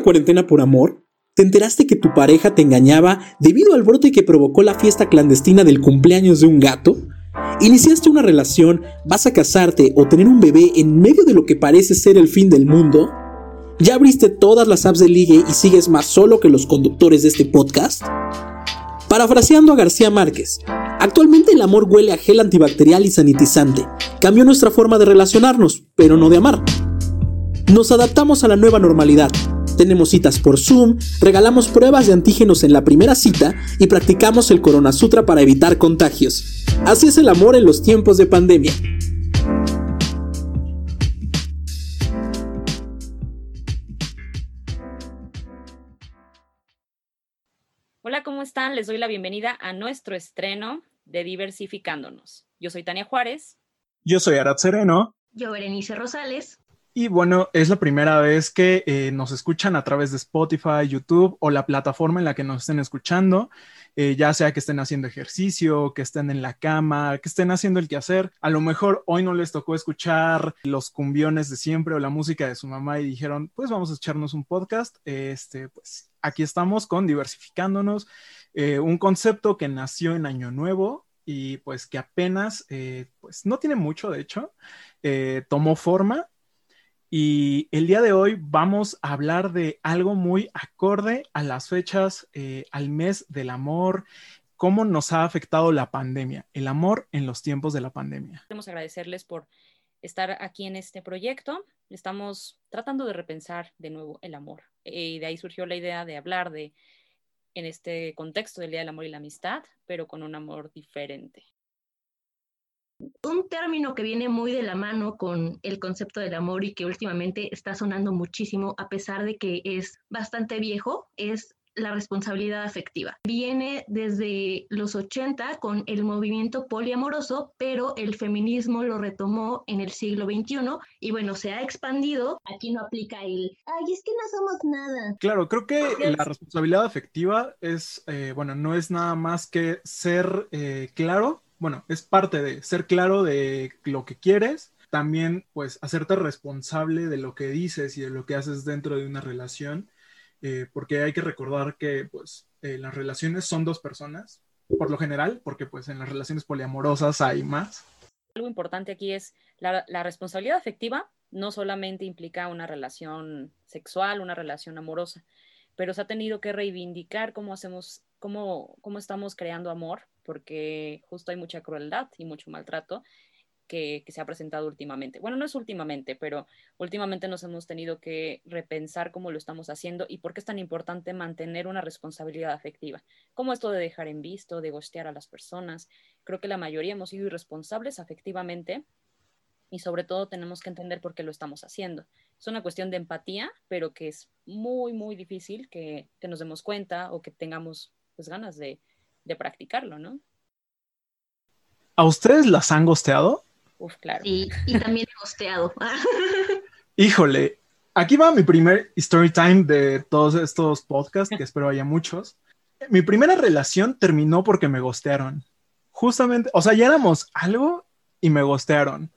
¿Rompiste la cuarentena por amor? ¿Te enteraste que tu pareja te engañaba debido al brote que provocó la fiesta clandestina del cumpleaños de un gato? ¿Iniciaste una relación, vas a casarte o tener un bebé en medio de lo que parece ser el fin del mundo? ¿Ya abriste todas las apps de ligue y sigues más solo que los conductores de este podcast? Parafraseando a García Márquez, actualmente el amor huele a gel antibacterial y sanitizante. Cambió nuestra forma de relacionarnos, pero no de amar. Nos adaptamos a la nueva normalidad. Tenemos citas por Zoom, regalamos pruebas de antígenos en la primera cita y practicamos el Corona Sutra para evitar contagios. Así es el amor en los tiempos de pandemia. Hola, ¿cómo están? Les doy la bienvenida a nuestro estreno de Diversificándonos. Yo soy Tania Juárez. Yo soy Arad Sereno. Yo, Berenice Rosales. Y bueno, es la primera vez que eh, nos escuchan a través de Spotify, YouTube o la plataforma en la que nos estén escuchando, eh, ya sea que estén haciendo ejercicio, que estén en la cama, que estén haciendo el quehacer. A lo mejor hoy no les tocó escuchar los cumbiones de siempre o la música de su mamá y dijeron, pues vamos a echarnos un podcast. Este, pues aquí estamos con Diversificándonos, eh, un concepto que nació en Año Nuevo y pues que apenas, pues no tiene mucho, de hecho, tomó forma y el día de hoy vamos a hablar de algo muy acorde a las fechas, eh, al mes del amor, cómo nos ha afectado la pandemia, el amor en los tiempos de la pandemia. Queremos agradecerles por estar aquí en este proyecto. Estamos tratando de repensar de nuevo el amor. Y de ahí surgió la idea de hablar de, en este contexto del Día del Amor y la Amistad, pero con un amor diferente. Un término que viene muy de la mano con el concepto del amor y que últimamente está sonando muchísimo, a pesar de que es bastante viejo, es la responsabilidad afectiva. Viene desde los 80 con el movimiento poliamoroso, pero el feminismo lo retomó en el siglo XXI y bueno, se ha expandido. Aquí no aplica el, ay, es que no somos nada. Claro, creo que la responsabilidad afectiva es, eh, bueno, no es nada más que ser eh, claro bueno, es parte de ser claro de lo que quieres, también pues hacerte responsable de lo que dices y de lo que haces dentro de una relación, eh, porque hay que recordar que pues eh, las relaciones son dos personas, por lo general, porque pues en las relaciones poliamorosas hay más. Algo importante aquí es la, la responsabilidad afectiva no solamente implica una relación sexual, una relación amorosa, pero se ha tenido que reivindicar cómo hacemos, cómo, cómo estamos creando amor porque justo hay mucha crueldad y mucho maltrato que, se ha presentado últimamente. Bueno, no es últimamente, pero últimamente nos hemos tenido que repensar cómo lo estamos haciendo y por qué es tan importante mantener una responsabilidad afectiva. Como esto de dejar en visto, de gostear a las personas. Creo que la mayoría hemos sido irresponsables afectivamente y sobre todo tenemos que entender por qué lo estamos haciendo. Es una cuestión de empatía, pero que es muy, muy difícil que, que nos demos cuenta o que tengamos pues, ganas de, de practicarlo, ¿no? ¿A ustedes las han gosteado? Uf, claro. Sí, y también he gosteado. Híjole, aquí va mi primer story time de todos estos podcasts, que espero haya muchos. Mi primera relación terminó porque me gostearon. Justamente, o sea, ya éramos algo y me gostearon.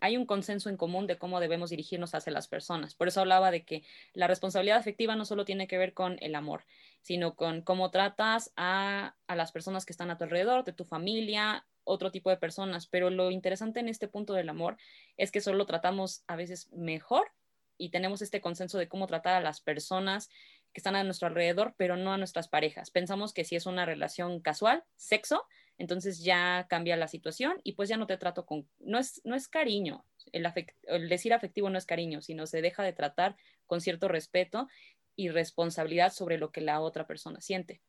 Hay un consenso en común de cómo debemos dirigirnos hacia las personas. Por eso hablaba de que la responsabilidad afectiva no solo tiene que ver con el amor, sino con cómo tratas a, las personas que están a tu alrededor, de tu familia, otro tipo de personas. Pero lo interesante en este punto del amor es que solo tratamos a veces mejor y tenemos este consenso de cómo tratar a las personas que están a nuestro alrededor, pero no a nuestras parejas. Pensamos que si es una relación casual, sexo, entonces ya cambia la situación y pues ya no te trato con, no es, no es cariño, el, el decir afectivo no es cariño, sino se deja de tratar con cierto respeto y responsabilidad sobre lo que la otra persona siente.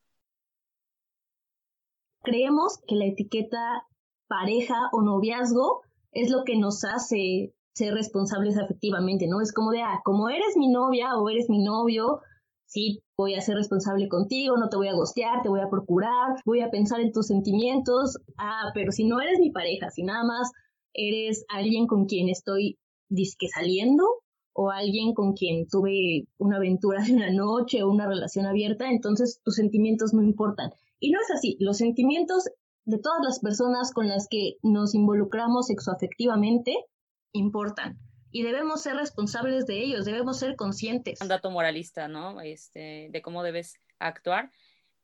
Creemos que la etiqueta pareja o noviazgo es lo que nos hace ser responsables afectivamente, ¿no? Es como de, ah, como eres mi novia o eres mi novio, sí, voy a ser responsable contigo, no te voy a gostear, te voy a procurar, voy a pensar en tus sentimientos, ah, pero si no eres mi pareja, si nada más eres alguien con quien estoy disque saliendo, o alguien con quien tuve una aventura de una noche o una relación abierta, entonces tus sentimientos no importan. Y no es así, los sentimientos de todas las personas con las que nos involucramos sexoafectivamente importan. Y debemos ser responsables de ellos, debemos ser conscientes. Un dato moralista, ¿no? Este, de cómo debes actuar,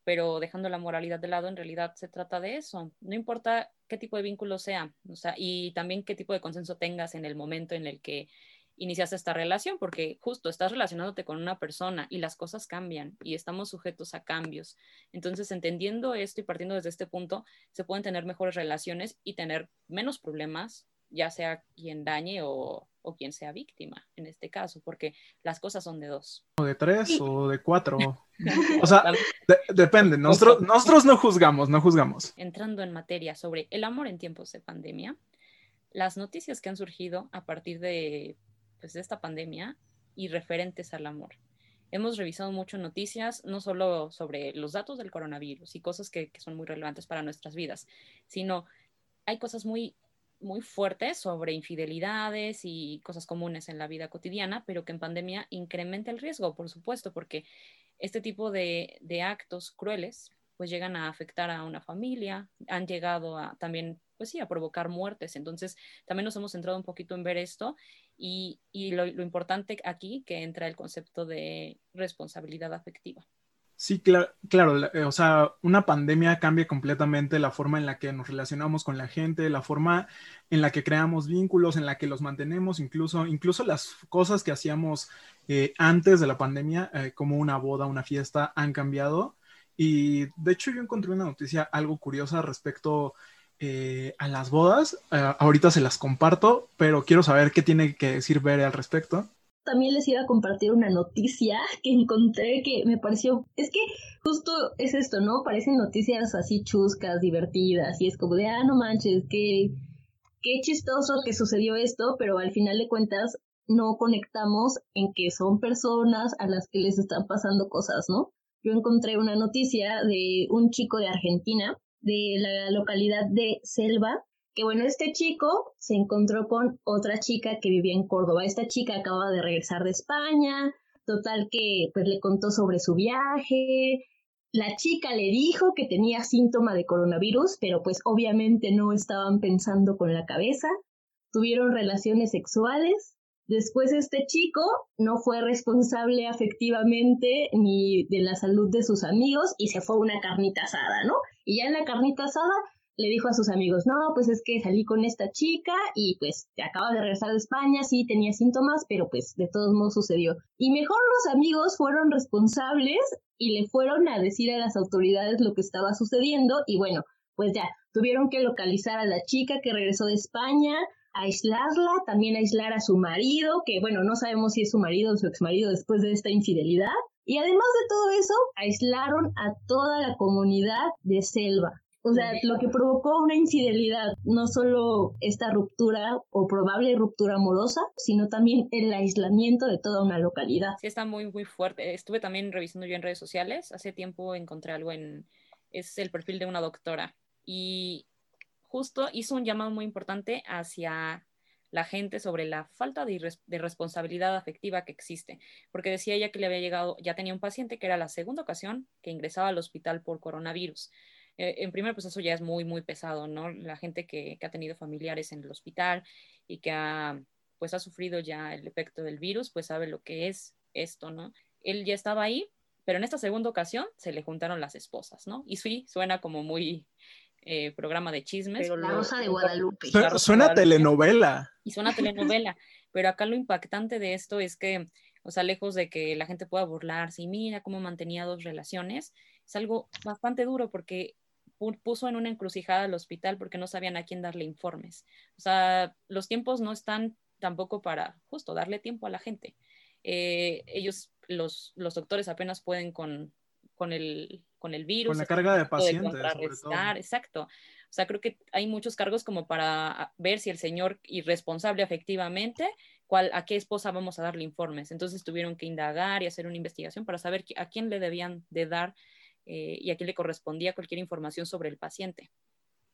pero dejando la moralidad de lado, en realidad se trata de eso. No importa qué tipo de vínculo sea, o sea, y también qué tipo de consenso tengas en el momento en el que iniciaste esta relación, porque justo estás relacionándote con una persona y las cosas cambian y estamos sujetos a cambios. Entonces, entendiendo esto y partiendo desde este punto, se pueden tener mejores relaciones y tener menos problemas, ya sea quien dañe o, quien sea víctima en este caso, porque las cosas son de dos. O de tres o de cuatro. o sea, depende. Nosotros, nosotros no juzgamos, no juzgamos. Entrando en materia sobre el amor en tiempos de pandemia, las noticias que han surgido a partir de pues, de esta pandemia y referentes al amor. Hemos revisado mucho noticias, no solo sobre los datos del coronavirus y cosas que, son muy relevantes para nuestras vidas, sino hay cosas muy, muy fuertes sobre infidelidades y cosas comunes en la vida cotidiana, pero que en pandemia incrementa el riesgo, por supuesto, porque este tipo de, de actos crueles pues llegan a afectar a una familia, han llegado a también, pues sí, a provocar muertes. Entonces, también nos hemos centrado un poquito en ver esto y, lo, importante aquí que entra el concepto de responsabilidad afectiva. Sí, claro, eh, o sea, una pandemia cambia completamente la forma en la que nos relacionamos con la gente, la forma en la que creamos vínculos, en la que los mantenemos, incluso, incluso las cosas que hacíamos eh, antes de la pandemia, eh, como una boda, una fiesta, han cambiado. Y de hecho yo encontré una noticia algo curiosa respecto eh, a las bodas. Ahorita se las comparto, pero quiero saber qué tiene que decir Bere al respecto. También les iba a compartir una noticia que encontré que me pareció, es que justo es esto, ¿no? Parecen noticias así chuscas, divertidas, y es como de, ah, no manches, qué, qué chistoso que sucedió esto, pero al final de cuentas no conectamos en que son personas a las que les están pasando cosas, ¿no? Yo encontré una noticia de un chico de Argentina de la localidad de Selva, que bueno, este chico se encontró con otra chica que vivía en Córdoba. Esta chica acaba de regresar de España, total que pues le contó sobre su viaje. La chica le dijo que tenía síntoma de coronavirus, pero pues obviamente no estaban pensando con la cabeza. Tuvieron relaciones sexuales Después este chico no fue responsable afectivamente ni de la salud de sus amigos y se fue a una carnita asada, ¿no? Y ya en la carnita asada le dijo a sus amigos, no, pues es que salí con esta chica y pues acaba de regresar de España, sí tenía síntomas, pero pues de todos modos sucedió. Y mejor los amigos fueron responsables y le fueron a decir a las autoridades lo que estaba sucediendo y bueno, pues ya, tuvieron que localizar a la chica que regresó de España, aislarla, también aislar a su marido, que bueno, no sabemos si es su marido o su exmarido después de esta infidelidad. Y además de todo eso, aislaron a toda la comunidad de Selva. O sea, lo que provocó una infidelidad, no solo esta ruptura o probable ruptura amorosa, sino también el aislamiento de toda una localidad. Sí, está muy, muy fuerte. Estuve también revisando yo en redes sociales. Hace tiempo encontré algo en... Es el perfil de una doctora. Y justo hizo un llamado muy importante hacia la gente sobre la falta de, responsabilidad afectiva que existe, porque decía ella que le había llegado, ya tenía un paciente que era la segunda ocasión que ingresaba al hospital por coronavirus. Eh, en primer, pues eso ya es muy, muy pesado, ¿no? La gente que, ha tenido familiares en el hospital y que ha, pues ha sufrido ya el efecto del virus, pues sabe lo que es esto, ¿no? Él ya estaba ahí, pero en esta segunda ocasión se le juntaron las esposas, ¿no? Y sí, suena como muy, eh, programa de chismes. Pero la Rosa de Guadalupe. Suena, telenovela. Y suena telenovela. pero acá lo impactante de esto es que, o sea, lejos de que la gente pueda burlarse y mira cómo mantenía dos relaciones, es algo bastante duro porque puso en una encrucijada al hospital porque no sabían a quién darle informes. O sea, los tiempos no están tampoco para justo darle tiempo a la gente. Eh, ellos, los, los doctores apenas pueden con, con el, con el virus. Con la carga de pacientes. exacto. O sea, creo que hay muchos cargos como para ver si el señor irresponsable efectivamente, cuál, a qué esposa vamos a darle informes. Entonces tuvieron que indagar y hacer una investigación para saber a quién le debían de dar eh, y a quién le correspondía cualquier información sobre el paciente.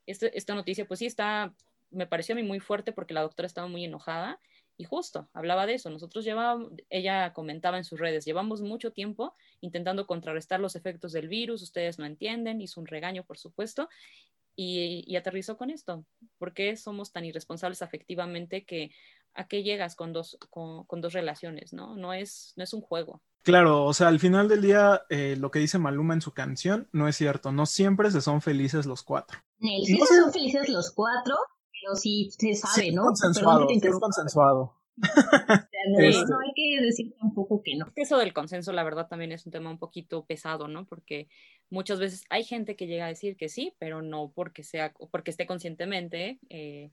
Este, esta noticia, pues sí, está, me pareció a mí muy fuerte porque la doctora estaba muy enojada y justo, hablaba de eso. Nosotros llevábamos, ella comentaba en sus redes, llevamos mucho tiempo intentando contrarrestar los efectos del virus, ustedes no entienden, hizo un regaño, por supuesto, y, aterrizó con esto. ¿Por qué somos tan irresponsables afectivamente que a qué llegas con dos, con, dos relaciones, ¿no? No es, no es un juego. Claro, o sea, al final del día, eh, lo que dice Maluma en su canción no es cierto. No siempre se son felices los cuatro. Sí, no son felices los cuatro, pero sí se sabe, ¿no? Consensuado, es consensuado. Este no, hay que decir tampoco que no. Eso del consenso, la verdad, también es un tema un poquito pesado, ¿no? Porque muchas veces hay gente que llega a decir que sí, pero no porque sea, porque esté conscientemente, eh,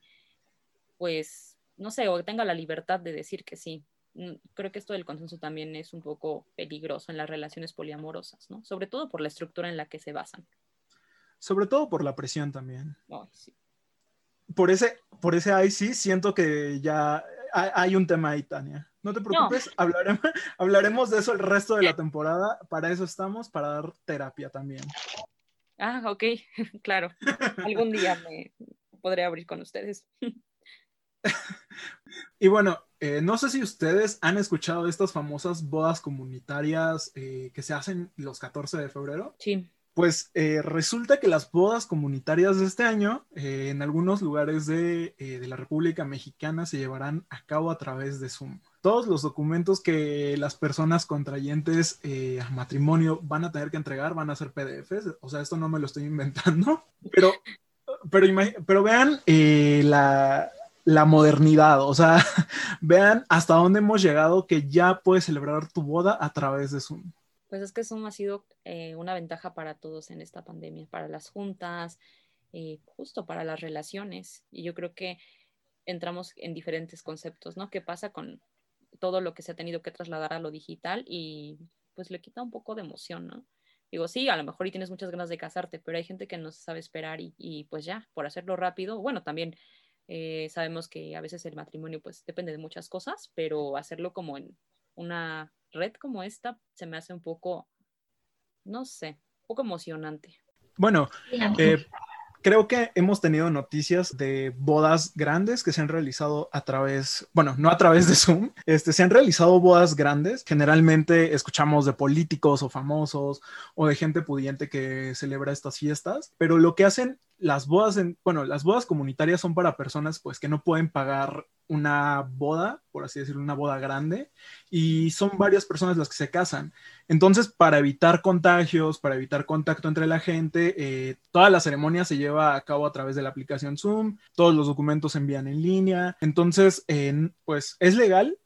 pues, no sé, o tenga la libertad de decir que sí. Mm, creo que esto del consenso también es un poco peligroso en las relaciones poliamorosas, ¿no? Sobre todo por la estructura en la que se basan. Sobre todo por la presión también. Por ese, por ese ahí sí siento que ya hay un tema ahí, Tania. No te preocupes, Hablaremos, hablaremos de eso el resto de la temporada. Para eso estamos, para dar terapia también. Ah, ok, claro. Algún día me podré abrir con ustedes. y bueno, eh, no sé si ustedes han escuchado de estas famosas bodas comunitarias eh, que se hacen los 14 de febrero. Sí. Pues eh, resulta que las bodas comunitarias de este año eh, en algunos lugares de, eh, de, la República Mexicana se llevarán a cabo a través de Zoom. Todos los documentos que las personas contrayentes a matrimonio van a tener que entregar van a ser PDFs. O sea, esto no me lo estoy inventando, pero, pero, pero vean la, la modernidad, o sea, vean hasta dónde hemos llegado que ya puedes celebrar tu boda a través de Zoom pues es que Zoom ha sido eh, una ventaja para todos en esta pandemia, para las juntas, eh, justo para las relaciones. Y yo creo que entramos en diferentes conceptos, ¿no? ¿Qué pasa con todo lo que se ha tenido que trasladar a lo digital y pues le quita un poco de emoción, ¿no? Digo, sí, a lo mejor y tienes muchas ganas de casarte, pero hay gente que no sabe esperar y, pues ya, por hacerlo rápido, bueno, también eh, sabemos que a veces el matrimonio pues depende de muchas cosas, pero hacerlo como en una red como esta se me hace un poco, no sé, un poco emocionante. Bueno, eh, creo que hemos tenido noticias de bodas grandes que se han realizado a través, bueno, no a través de Zoom, este, se han realizado bodas grandes. Generalmente escuchamos de políticos o famosos o de gente pudiente que celebra estas fiestas, pero lo que hacen las bodas, en, bueno, las bodas comunitarias son para personas pues que no pueden pagar una boda, por así decirlo, una boda grande, y son varias personas las que se casan. Entonces, para evitar contagios, para evitar contacto entre la gente, eh, toda la ceremonia se lleva a cabo a través de la aplicación Zoom, todos los documentos se envían en línea, entonces, pues es legal,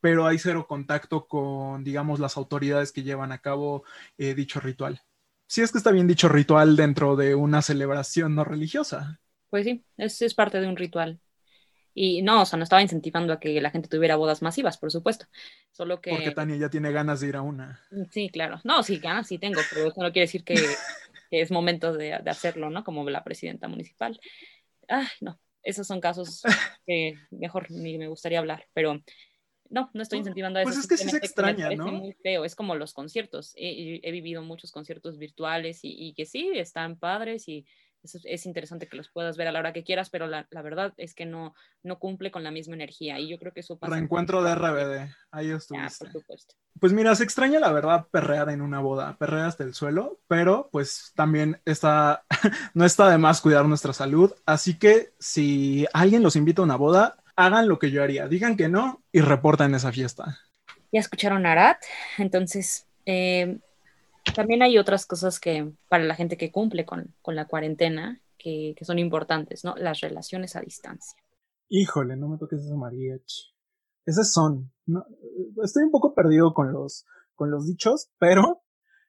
pero hay cero contacto con, digamos, las autoridades que llevan a cabo eh, dicho ritual. Si es que está bien dicho ritual dentro de una celebración no religiosa. Pues sí, es, es parte de un ritual. Y no, o sea, no estaba incentivando a que la gente tuviera bodas masivas, por supuesto. Solo que. Porque Tania ya tiene ganas de ir a una. Sí, claro. No, sí, ganas sí tengo, pero eso no quiere decir que, es momento de, hacerlo, ¿no? Como la presidenta municipal. Ay, no. Esos son casos que mejor ni me gustaría hablar, pero no, no estoy incentivando a pues eso. Pues es que sí se extraña, ¿no? muy feo, es como los conciertos. He, vivido muchos conciertos virtuales y, y, que sí, están padres y es, interesante que los puedas ver a la hora que quieras, pero la, verdad es que no, no cumple con la misma energía y yo creo que eso pasa. Reencuentro de RBD, ahí estuviste. Pues mira, se extraña la verdad perrear en una boda, perrear hasta el suelo, pero pues también está, no está de más cuidar nuestra salud, así que si alguien los invita a una boda, hagan lo que yo haría, digan que no y reporten esa fiesta. Ya escucharon a Arat, entonces... Eh, también hay otras cosas que para la gente que cumple con, la cuarentena que, son importantes, ¿no? Las relaciones a distancia. Híjole, no me toques eso, mariachi. Esas son. No, estoy un poco perdido con los, con los dichos, pero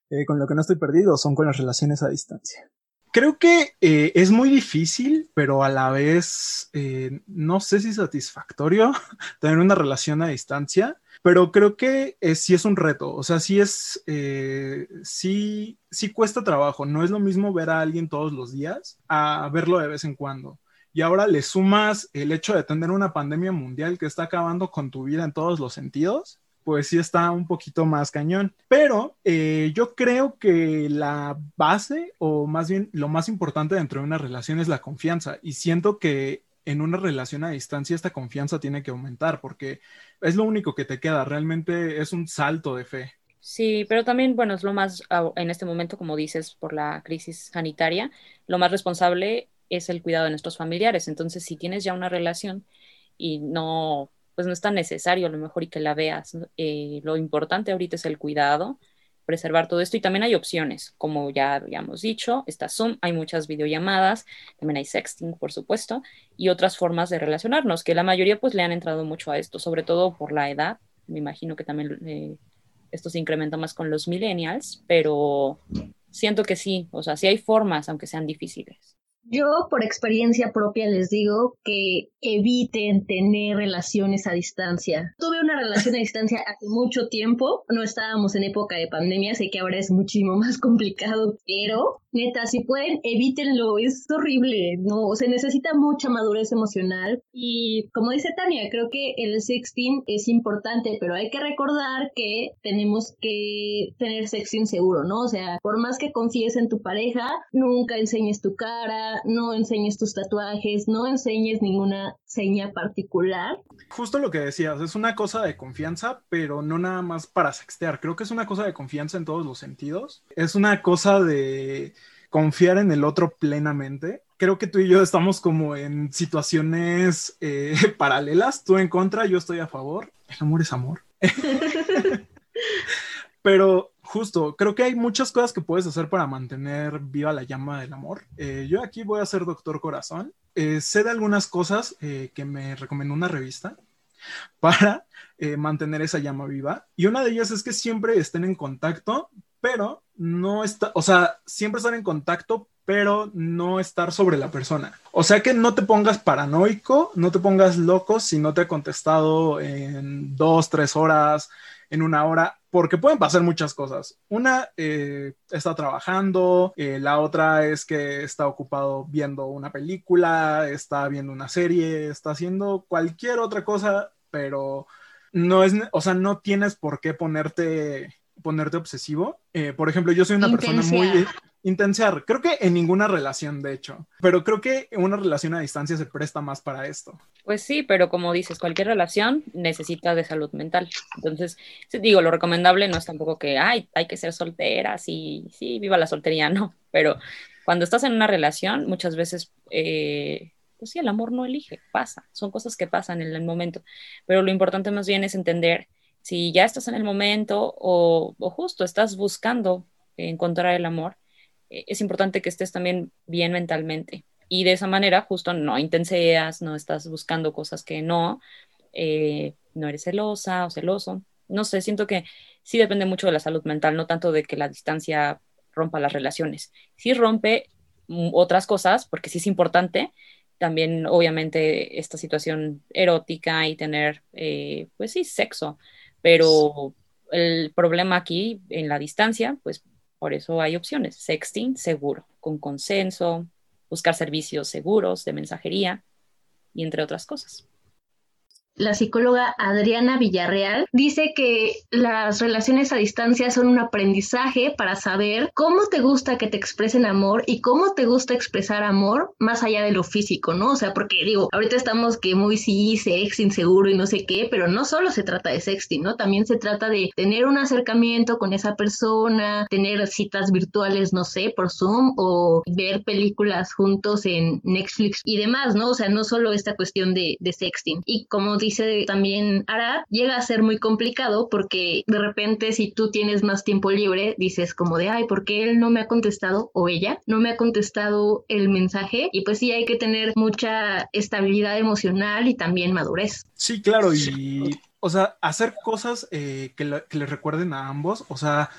eh, con lo que no estoy perdido son con las relaciones a distancia. Creo que eh, es muy difícil, pero a la vez eh, no sé si satisfactorio tener una relación a distancia pero creo que sí es un reto, o sea, sí es, eh, sí, sí cuesta trabajo, no es lo mismo ver a alguien todos los días a verlo de vez en cuando. Y ahora le sumas el hecho de tener una pandemia mundial que está acabando con tu vida en todos los sentidos, pues sí está un poquito más cañón. Pero eh, yo creo que la base, o más bien lo más importante dentro de una relación es la confianza. Y siento que en una relación a distancia esta confianza tiene que aumentar porque es lo único que te queda, realmente es un salto de fe. Sí, pero también, bueno, es lo más, ah, en este momento, como dices, por la crisis sanitaria, lo más responsable es el cuidado de nuestros familiares. Entonces, si tienes ya una relación y no pues no es tan necesario a lo mejor y que la veas. Eh, lo importante ahorita es el cuidado, preservar todo esto y también hay opciones, como ya habíamos dicho, está Zoom, hay muchas videollamadas, también hay sexting, por supuesto, y otras formas de relacionarnos, que la mayoría pues le han entrado mucho a esto, sobre todo por la edad, me imagino que también eh, esto se incrementa más con los millennials, pero siento que sí, o sea, sí hay formas, aunque sean difíciles. Yo por experiencia propia les digo que eviten tener relaciones a distancia. Tuve una relación a distancia hace mucho tiempo, no estábamos en época de pandemia, sé que ahora es muchísimo más complicado, pero neta, si pueden, evítenlo, es horrible, no, se necesita mucha madurez emocional y como dice Tania, creo que el sexting es importante, pero hay que recordar que tenemos que tener sexting seguro, ¿no? O sea, por más que confíes en tu pareja, nunca enseñes tu cara, no enseñes tus tatuajes, no enseñes ninguna seña particular. Justo lo que decías, es una cosa de confianza, pero no nada más para sextear. Creo que es una cosa de confianza en todos los sentidos. Es una cosa de confiar en el otro plenamente. Creo que tú y yo estamos como en situaciones eh, paralelas, tú en contra, yo estoy a favor. El amor es amor. Pero justo, creo que hay muchas cosas que puedes hacer para mantener viva la llama del amor. Eh, yo aquí voy a ser doctor corazón. Eh, sé de algunas cosas eh, que me recomendó una revista para mantener esa llama viva. Y una de ellas es que siempre estén en contacto, pero no está, o sea, siempre estar en contacto, pero no estar sobre la persona. O sea que no te pongas paranoico, no te pongas loco si no te ha contestado en dos, tres horas, en una hora, porque pueden pasar muchas cosas. Una eh, está trabajando, eh, la otra es que está ocupado viendo una película, está viendo una serie, está haciendo cualquier otra cosa, pero no es, o sea, no tienes por qué ponerte ponerte obsesivo. Eh, por ejemplo, yo soy una persona muy intensiar. Creo que en ninguna relación, de hecho, pero creo que una relación a distancia se presta más para esto. Pues sí, pero como dices, cualquier relación necesita de salud mental. Entonces, digo, lo recomendable no es tampoco que Ay, hay que ser solteras y sí, viva la soltería, no, pero cuando estás en una relación, muchas veces, eh, pues sí, el amor no elige, pasa, son cosas que pasan en el momento, pero lo importante más bien es entender si ya estás en el momento o, o justo estás buscando encontrar el amor, es importante que estés también bien mentalmente. Y de esa manera, justo no intenseas, no estás buscando cosas que no, eh, no eres celosa o celoso. No sé, siento que sí depende mucho de la salud mental, no tanto de que la distancia rompa las relaciones. Sí rompe mm, otras cosas, porque sí es importante, también obviamente esta situación erótica y tener, eh, pues sí, sexo, pero el problema aquí en la distancia, pues por eso hay opciones. Sexting seguro, con consenso, buscar servicios seguros de mensajería y entre otras cosas la psicóloga Adriana Villarreal, dice que las relaciones a distancia son un aprendizaje para saber cómo te gusta que te expresen amor y cómo te gusta expresar amor más allá de lo físico, ¿no? O sea, porque digo, ahorita estamos que muy sí, sexting seguro y no sé qué, pero no solo se trata de sexting, ¿no? También se trata de tener un acercamiento con esa persona, tener citas virtuales, no sé, por Zoom o ver películas juntos en Netflix y demás, ¿no? O sea, no solo esta cuestión de, de sexting. Y como dice también Arad, llega a ser muy complicado porque de repente si tú tienes más tiempo libre, dices como de, ay, ¿por qué él no me ha contestado o ella no me ha contestado el mensaje? Y pues sí, hay que tener mucha estabilidad emocional y también madurez. Sí, claro, y, o sea, hacer cosas eh, que, le, les recuerden a ambos, o sea,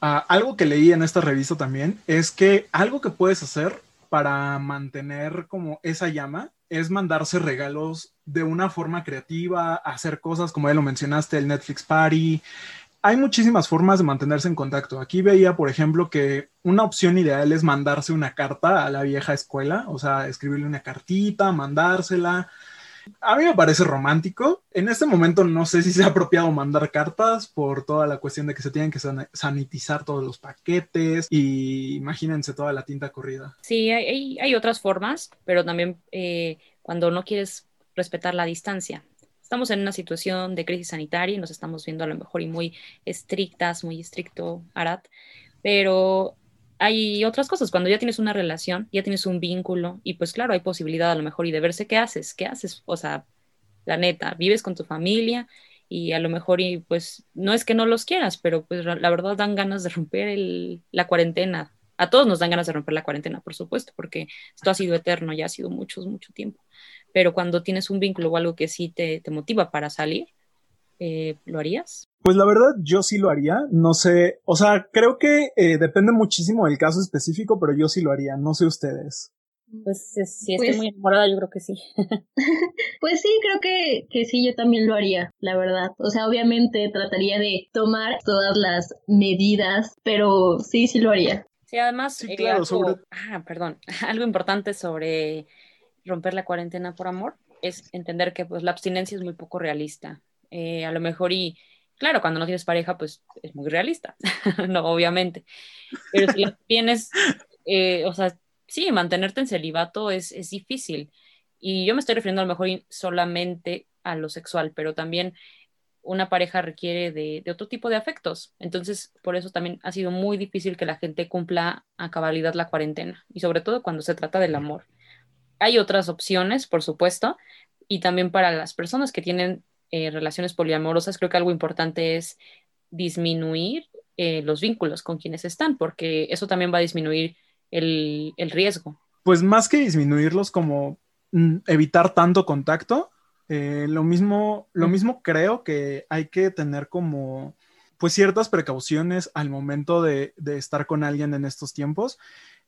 algo que leí en esta revista también es que algo que puedes hacer para mantener como esa llama es mandarse regalos de una forma creativa, hacer cosas como ya lo mencionaste, el Netflix Party. Hay muchísimas formas de mantenerse en contacto. Aquí veía, por ejemplo, que una opción ideal es mandarse una carta a la vieja escuela, o sea, escribirle una cartita, mandársela. A mí me parece romántico. En este momento no sé si se ha apropiado mandar cartas por toda la cuestión de que se tienen que sanitizar todos los paquetes y imagínense toda la tinta corrida. Sí, hay, hay otras formas, pero también eh, cuando no quieres respetar la distancia. Estamos en una situación de crisis sanitaria y nos estamos viendo a lo mejor y muy estrictas, muy estricto, Arat, pero hay otras cosas, cuando ya tienes una relación, ya tienes un vínculo y pues claro, hay posibilidad a lo mejor y de verse qué haces, qué haces, o sea, la neta, vives con tu familia y a lo mejor, y pues no es que no los quieras, pero pues la verdad dan ganas de romper la cuarentena. A todos nos dan ganas de romper la cuarentena, por supuesto, porque esto ha sido eterno, ya ha sido mucho, mucho tiempo. Pero cuando tienes un vínculo o algo que sí te, motiva para salir, eh, ¿lo harías? Pues la verdad, yo sí lo haría. No sé, o sea, creo que eh, depende muchísimo del caso específico, pero yo sí lo haría. No sé ustedes. Pues si estoy pues muy enamorada, yo creo que sí. pues sí, creo que, que sí, yo también lo haría, la verdad. O sea, obviamente trataría de tomar todas las medidas, pero sí, sí lo haría. Sí, además, sí, claro, sobre... ah, perdón, algo importante sobre romper la cuarentena por amor es entender que pues la abstinencia es muy poco realista. Eh, a lo mejor y claro, cuando no tienes pareja, pues es muy realista, no, obviamente. Pero si tienes, eh, o sea, sí, mantenerte en celibato es, es difícil. Y yo me estoy refiriendo a lo mejor solamente a lo sexual, pero también una pareja requiere de, de, otro tipo de afectos. Entonces, por eso también ha sido muy difícil que la gente cumpla a cabalidad la cuarentena, y sobre todo cuando se trata del amor. Hay otras opciones, por supuesto, y también para las personas que tienen eh, relaciones poliamorosas, creo que algo importante es disminuir eh, los vínculos con quienes están, porque eso también va a disminuir el, riesgo. Pues más que disminuirlos, como mm, evitar tanto contacto, eh, lo, mismo, lo mismo creo que hay que tener como pues ciertas precauciones al momento de, de estar con alguien en estos tiempos.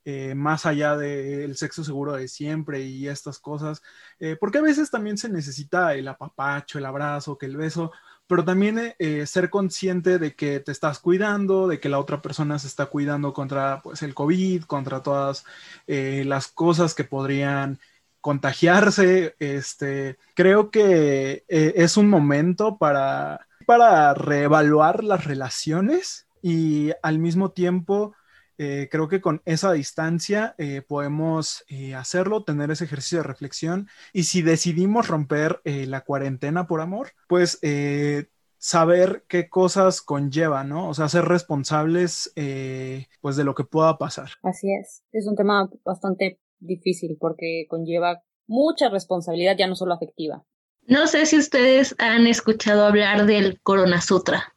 Eh, más allá del sexo seguro de siempre y estas cosas, eh, porque a veces también se necesita el apapacho, el abrazo, que el beso, pero también eh, ser consciente de que te estás cuidando, de que la otra persona se está cuidando contra pues, el COVID, contra todas las cosas que podrían contagiarse. Este, creo que es un momento para, para reevaluar las relaciones y al mismo tiempo eh, creo que con esa distancia eh, podemos eh, hacerlo, tener ese ejercicio de reflexión y si decidimos romper la cuarentena por amor, pues saber qué cosas conlleva, ¿no? O sea, ser responsables pues de lo que pueda pasar. Así es, es un tema bastante difícil porque conlleva mucha responsabilidad, ya no solo afectiva. No sé si ustedes han escuchado hablar del Corona Sutra.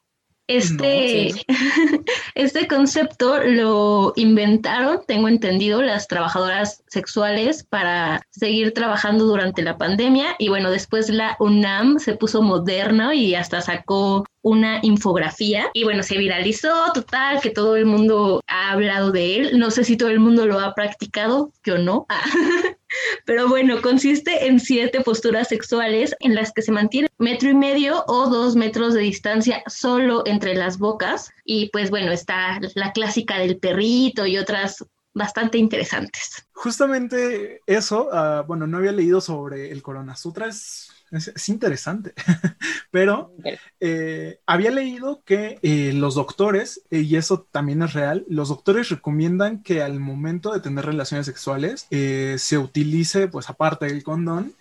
Este, este concepto lo inventaron, tengo entendido, las trabajadoras sexuales para seguir trabajando durante la pandemia y bueno, después la UNAM se puso moderno y hasta sacó una infografía y bueno, se viralizó total, que todo el mundo ha hablado de él. No sé si todo el mundo lo ha practicado, yo no. Pero bueno, consiste en siete posturas sexuales en las que se mantiene metro y medio o dos metros de distancia solo entre las bocas. Y pues bueno, está la clásica del perrito y otras bastante interesantes. Justamente eso, ah, bueno, no había leído sobre el Corona Sutra, es es, interesante, pero eh, había leído que eh, los doctores, eh, y eso también es real, los doctores recomiendan que al momento de tener relaciones sexuales se utilice, pues aparte del condón,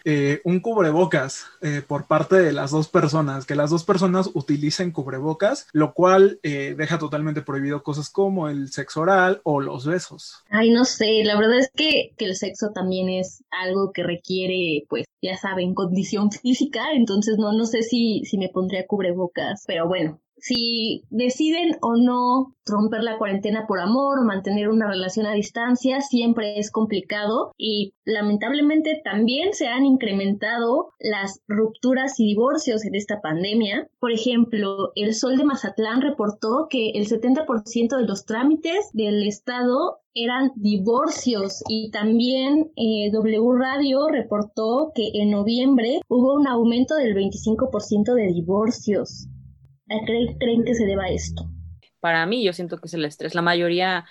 un cubrebocas por parte de las dos personas, que las dos personas utilicen cubrebocas, lo cual deja totalmente prohibido cosas como el sexo oral o los besos. Ay, no sé, la verdad es que, que el sexo también es algo que requiere, pues, ya saben, condición física, entonces no, no sé si, si me pondría cubrebocas, pero bueno, si deciden o no romper la cuarentena por amor mantener una relación a distancia, siempre es complicado y lamentablemente también se han incrementado las rupturas y divorcios en esta pandemia. Por ejemplo, el Sol de Mazatlán reportó que el 70% de los trámites del Estado eran divorcios y también eh, W Radio reportó que en noviembre hubo un aumento del 25% de divorcios. ¿A qué creen que se deba esto? Para mí, yo siento que es el estrés. La mayoría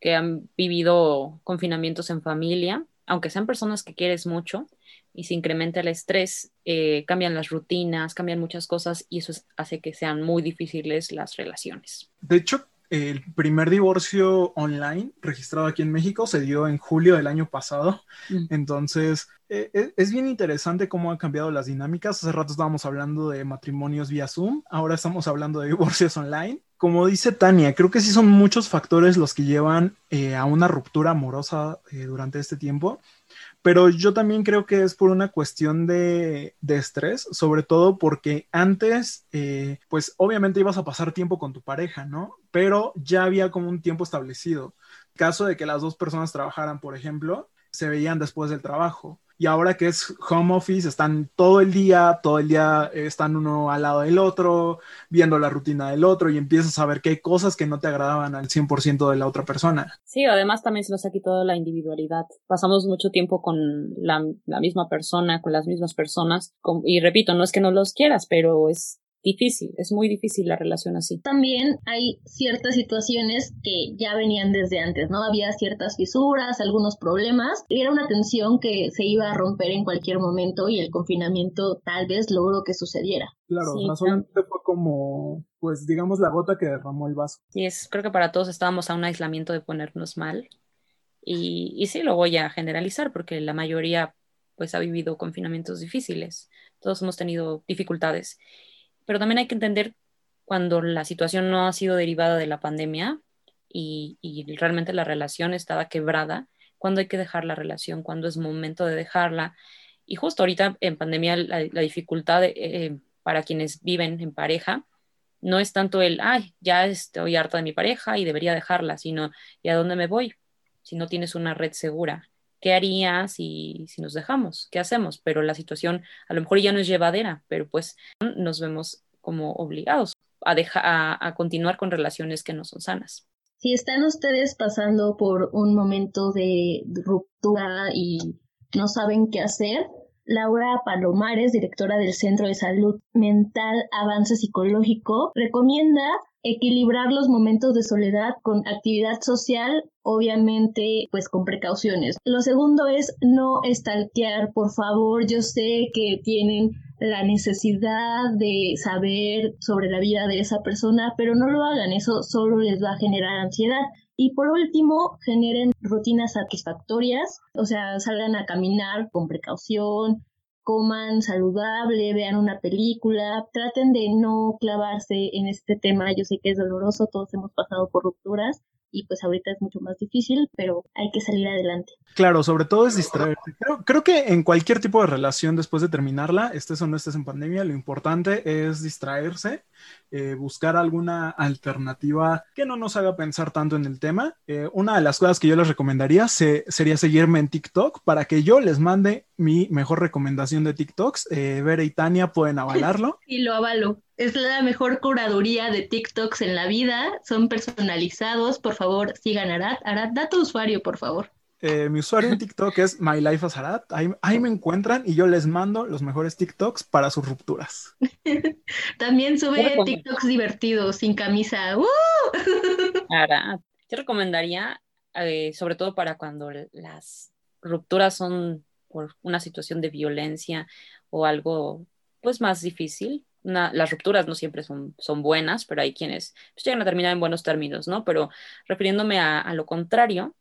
que han vivido confinamientos en familia, aunque sean personas que quieres mucho y se incrementa el estrés, eh, cambian las rutinas, cambian muchas cosas y eso hace que sean muy difíciles las relaciones. De hecho, el primer divorcio online registrado aquí en México se dio en julio del año pasado. Mm. Entonces, eh, eh, es bien interesante cómo han cambiado las dinámicas. Hace rato estábamos hablando de matrimonios vía Zoom, ahora estamos hablando de divorcios online. como dice Tania, creo que sí son muchos factores los que llevan eh, a una ruptura amorosa eh, durante este tiempo, pero yo también creo que es por una cuestión de, estrés, sobre todo porque antes, eh, pues obviamente ibas a pasar tiempo con tu pareja, ¿no? Pero ya había como un tiempo establecido. Caso de que las dos personas trabajaran, por ejemplo, se veían después del trabajo y ahora que es home office, están todo el día, todo el día están uno al lado del otro, viendo la rutina del otro y empiezas a ver que hay cosas que no te agradaban al 100% de la otra persona. Sí, además también se nos ha quitado la individualidad. Pasamos mucho tiempo con la, misma persona, con las mismas personas, y repito, no es que no los quieras, pero es difícil, es muy difícil la relación así. También hay ciertas situaciones que ya venían desde antes, ¿no? Había ciertas fisuras, algunos problemas, y era una tensión que se iba a romper en cualquier momento y el confinamiento tal vez logró que sucediera. Claro, solamente fue como, pues digamos, la gota que derramó el vaso. Y es, creo que para todos estábamos a un aislamiento de ponernos mal. Y, y sí, lo voy a generalizar porque la mayoría pues ha vivido confinamientos difíciles. Todos hemos tenido dificultades pero también hay que entender cuando la situación no ha sido derivada de la pandemia y, realmente la relación estaba quebrada, cuando hay que dejar la relación, cuando es momento de dejarla. Y justo ahorita en pandemia la, dificultad eh, para quienes viven en pareja no es tanto el, ay, ya estoy harta de mi pareja y debería dejarla, sino, ¿y a dónde me voy? Si no tienes una red segura. ¿Qué harías si, nos dejamos? ¿Qué hacemos? Pero la situación a lo mejor ya no es llevadera, pero pues nos vemos como obligados a, dejar, a, continuar con relaciones que no son sanas. Si están ustedes pasando por un momento de ruptura y no saben qué hacer, Laura Palomares, directora del Centro de Salud Mental Avance Psicológico, recomienda equilibrar los momentos de soledad con actividad social, obviamente pues con precauciones. Lo segundo es no estalquear, por favor, yo sé que tienen la necesidad de saber sobre la vida de esa persona, pero no lo hagan, eso solo les va a generar ansiedad. Y por último, generen rutinas satisfactorias, o sea, salgan a caminar con precaución, coman saludable, vean una película, traten de no clavarse en este tema. Yo sé que es doloroso, todos hemos pasado por rupturas, y pues ahorita es mucho más difícil, pero hay que salir adelante. Claro, sobre todo es distraerte. Creo, que en cualquier tipo de relación después de terminarla, estés o no estés en pandemia, lo importante es distraerse, eh, buscar alguna alternativa que no nos haga pensar tanto en el tema. Eh, una de las cosas que yo les recomendaría sería seguirme en TikTok para que yo les mande mi mejor recomendación de TikToks. Eh, Vera y Tania pueden avalarlo. Y lo avalo. Es la mejor curaduría de TikToks en la vida. Son personalizados. Por favor, sigan a Arad. Arad, da tu usuario, por favor. Eh, mi usuario en TikTok es My Life as Arad. Ahí, me encuentran y yo les mando los mejores TikToks para sus rupturas. También sube TikToks divertidos, sin camisa. ¡Uh! Arad. Yo recomendaría, eh, sobre todo para cuando las rupturas son por una situación de violencia o algo pues más difícil, las rupturas no siempre son, son buenas, pero hay quienes pues, llegan a terminar en buenos términos, ¿no? Pero refiriéndome a, lo contrario,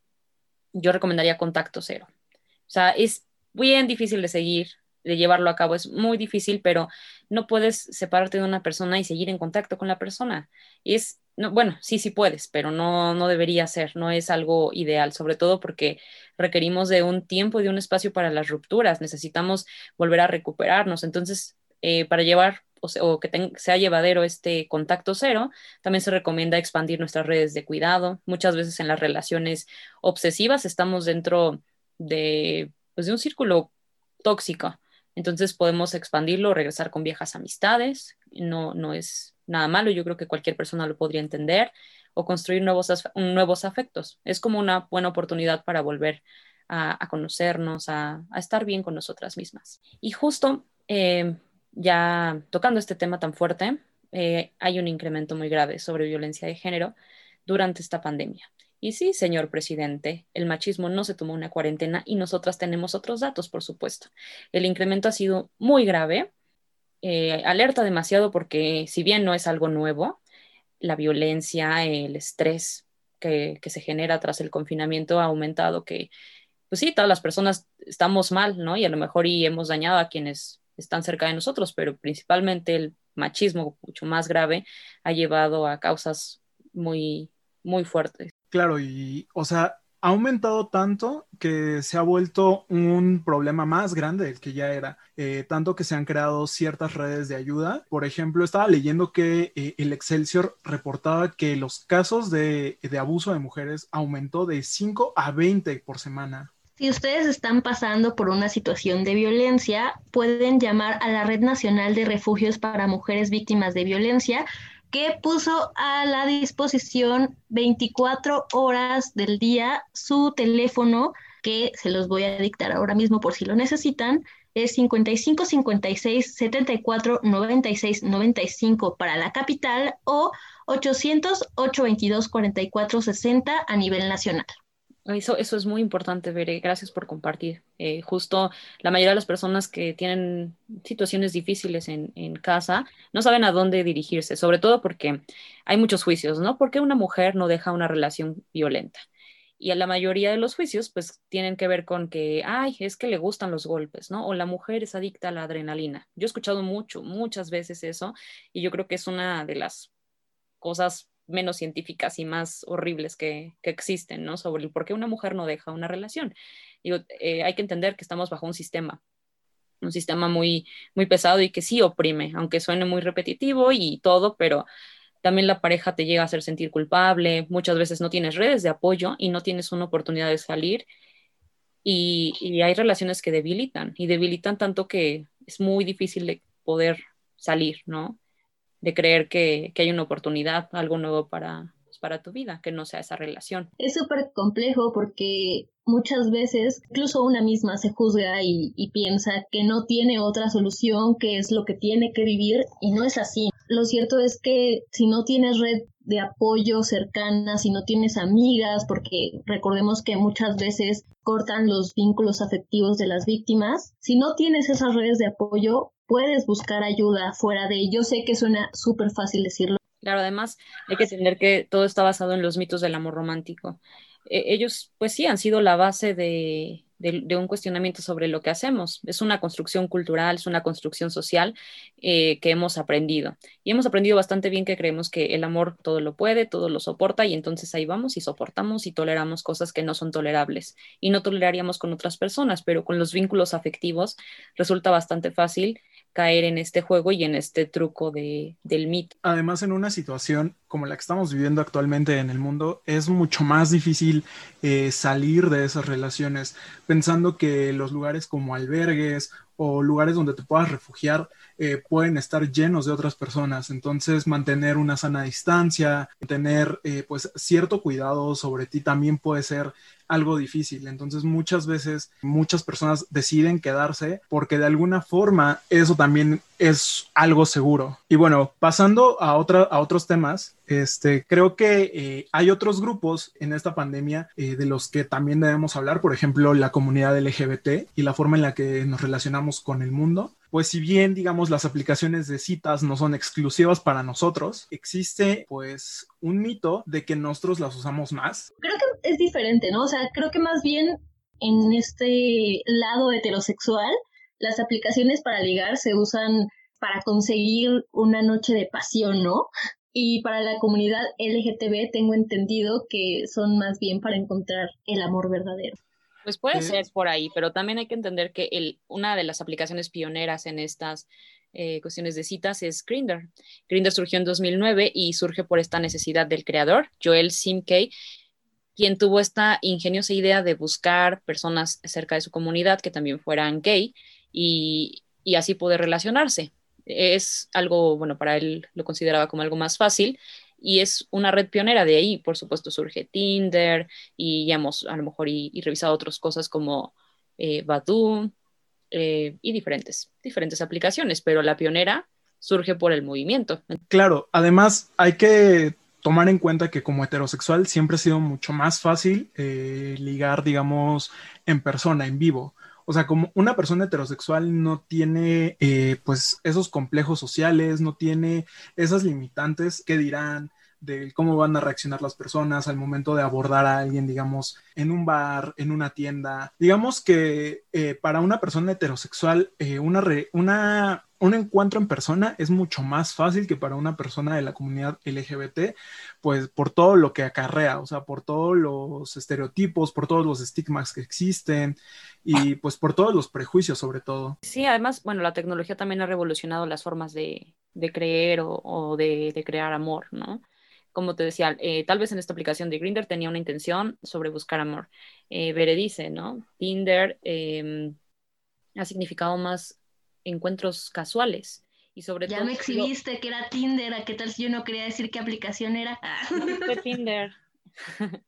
yo recomendaría contacto cero. O sea, es bien difícil de seguir, de llevarlo a cabo, es muy difícil, pero no puedes separarte de una persona y seguir en contacto con la persona. Es, no, bueno, sí, sí puedes, pero no, no debería ser, no es algo ideal, sobre todo porque requerimos de un tiempo y de un espacio para las rupturas, necesitamos volver a recuperarnos. Entonces, eh, para llevar o, que sea llevadero este contacto cero, también se recomienda expandir nuestras redes de cuidado. Muchas veces en las relaciones obsesivas estamos dentro de, pues, de un círculo tóxico. Entonces podemos expandirlo, regresar con viejas amistades. No, no es nada malo, yo creo que cualquier persona lo podría entender o construir nuevos, nuevos afectos. Es como una buena oportunidad para volver a, conocernos, a, estar bien con nosotras mismas. Y justo eh, ya tocando este tema tan fuerte, eh, hay un incremento muy grave sobre violencia de género durante esta pandemia. Y sí, señor presidente, el machismo no se tomó una cuarentena y nosotras tenemos otros datos, por supuesto. El incremento ha sido muy grave, eh, alerta demasiado porque si bien no es algo nuevo, la violencia, el estrés que, que se genera tras el confinamiento ha aumentado que, pues sí, todas las personas estamos mal, ¿no? Y a lo mejor y hemos dañado a quienes están cerca de nosotros, pero principalmente machismo mucho más grave ha llevado a causas muy, muy fuertes. Claro, y o sea, ha aumentado tanto que se ha vuelto un problema más grande del que ya era, eh, tanto que se han creado ciertas redes de ayuda. Por ejemplo, estaba leyendo que eh, el Excelsior reportaba que los casos de, de abuso de mujeres aumentó de 5 a 20 por semana. Si ustedes están pasando por una situación de violencia, pueden llamar a la Red Nacional de Refugios para Mujeres Víctimas de Violencia que puso a la disposición 24 horas del día su teléfono, que se los voy a dictar ahora mismo por si lo necesitan, es 55 56 74 96 95 para la capital o 800 822 44 60 a nivel nacional. Eso, eso es muy importante, Bere. Gracias por compartir. Eh, justo la mayoría de las personas que tienen situaciones difíciles en, en, casa no saben a dónde dirigirse, sobre todo porque hay muchos juicios, ¿no? ¿Por qué una mujer no deja una relación violenta? Y a la mayoría de los juicios, pues tienen que ver con que, ay, es que le gustan los golpes, ¿no? O la mujer es adicta a la adrenalina. Yo he escuchado mucho, muchas veces eso, y yo creo que es una de las cosas menos científicas y más horribles que, existen, ¿no? Sobre el por qué una mujer no deja una relación. Digo, eh, hay que entender que estamos bajo un sistema, un sistema muy, muy pesado y que sí oprime, aunque suene muy repetitivo y todo, pero también la pareja te llega a hacer sentir culpable, muchas veces no tienes redes de apoyo y no tienes una oportunidad de salir y hay relaciones que debilitan y debilitan tanto que es muy difícil de poder salir, ¿no? De creer que, que hay una oportunidad, algo nuevo para, pues, para tu vida, que no sea esa relación. Es súper complejo porque muchas veces incluso una misma se juzga y, y, piensa que no tiene otra solución, que es lo que tiene que vivir y no es así. Lo cierto es que si no tienes red de apoyo cercana, si no tienes amigas, porque recordemos que muchas veces cortan los vínculos afectivos de las víctimas, si no tienes esas redes de apoyo, puedes buscar ayuda fuera de... Yo sé que suena súper fácil decirlo. Claro, además hay que entender que todo está basado en los mitos del amor romántico. Eh, ellos, pues sí, han sido la base de, de, de, un cuestionamiento sobre lo que hacemos. Es una construcción cultural, es una construcción social eh, que hemos aprendido. Y hemos aprendido bastante bien que creemos que el amor todo lo puede, todo lo soporta, y entonces ahí vamos y soportamos y toleramos cosas que no son tolerables. Y no toleraríamos con otras personas, pero con los vínculos afectivos resulta bastante fácil caer en este juego y en este truco de, del mito. Además, en una situación como la que estamos viviendo actualmente en el mundo, es mucho más difícil eh, salir de esas relaciones, pensando que los lugares como albergues o lugares donde te puedas refugiar eh, pueden estar llenos de otras personas. Entonces, mantener una sana distancia, tener eh, pues cierto cuidado sobre ti también puede ser algo difícil. Entonces muchas veces muchas personas deciden quedarse porque de alguna forma eso también es algo seguro. Y bueno, pasando a, otros temas, este, creo que eh, hay otros grupos en esta pandemia eh, de los que también debemos hablar, por ejemplo, la comunidad LGBT y la forma en la que nos relacionamos con el mundo. Pues si bien, digamos, las aplicaciones de citas no son exclusivas para nosotros, existe pues un mito de que nosotros las usamos más. Creo que es diferente, ¿no? O sea, creo que más bien en este lado heterosexual, las aplicaciones para ligar se usan para conseguir una noche de pasión, ¿no? Y para la comunidad LGTB tengo entendido que son más bien para encontrar el amor verdadero. Pues puede ser por ahí, pero también hay que entender que el, una de las aplicaciones pioneras en estas eh, cuestiones de citas es Grindr. Grindr surgió en 2009 y surge por esta necesidad del creador, Joel Simkey, quien tuvo esta ingeniosa idea de buscar personas cerca de su comunidad que también fueran gay y, y así poder relacionarse. Es algo, bueno, para él lo consideraba como algo más fácil y es una red pionera de ahí, por supuesto surge Tinder y ya hemos a lo mejor y, revisado otras cosas como eh, Badoo eh, y diferentes, diferentes aplicaciones, pero la pionera surge por el movimiento. Claro, además hay que tomar en cuenta que como heterosexual siempre ha sido mucho más fácil eh, ligar, digamos, en persona, en vivo. O sea, como una persona heterosexual no tiene eh, pues esos complejos sociales, no tiene esas limitantes que dirán, de cómo van a reaccionar las personas al momento de abordar a alguien, digamos, en un bar, en una tienda. Digamos que eh, para una persona heterosexual, eh, una, una, un encuentro en persona es mucho más fácil que para una persona de la comunidad LGBT, pues por todo lo que acarrea, o sea, por todos los estereotipos, por todos los estigmas que existen y pues por todos los prejuicios sobre todo. Sí, además, bueno, la tecnología también ha revolucionado las formas de, creer o, de, de crear amor, ¿no? Como te decía, eh, tal vez en esta aplicación de Grindr tenía una intención sobre buscar amor. Eh, Bere dice, ¿no? Tinder em, ha significado más encuentros casuales. Y sobre ya me exhibiste que era Tinder, ¿a qué tal si yo no quería decir qué aplicación era? Tinder.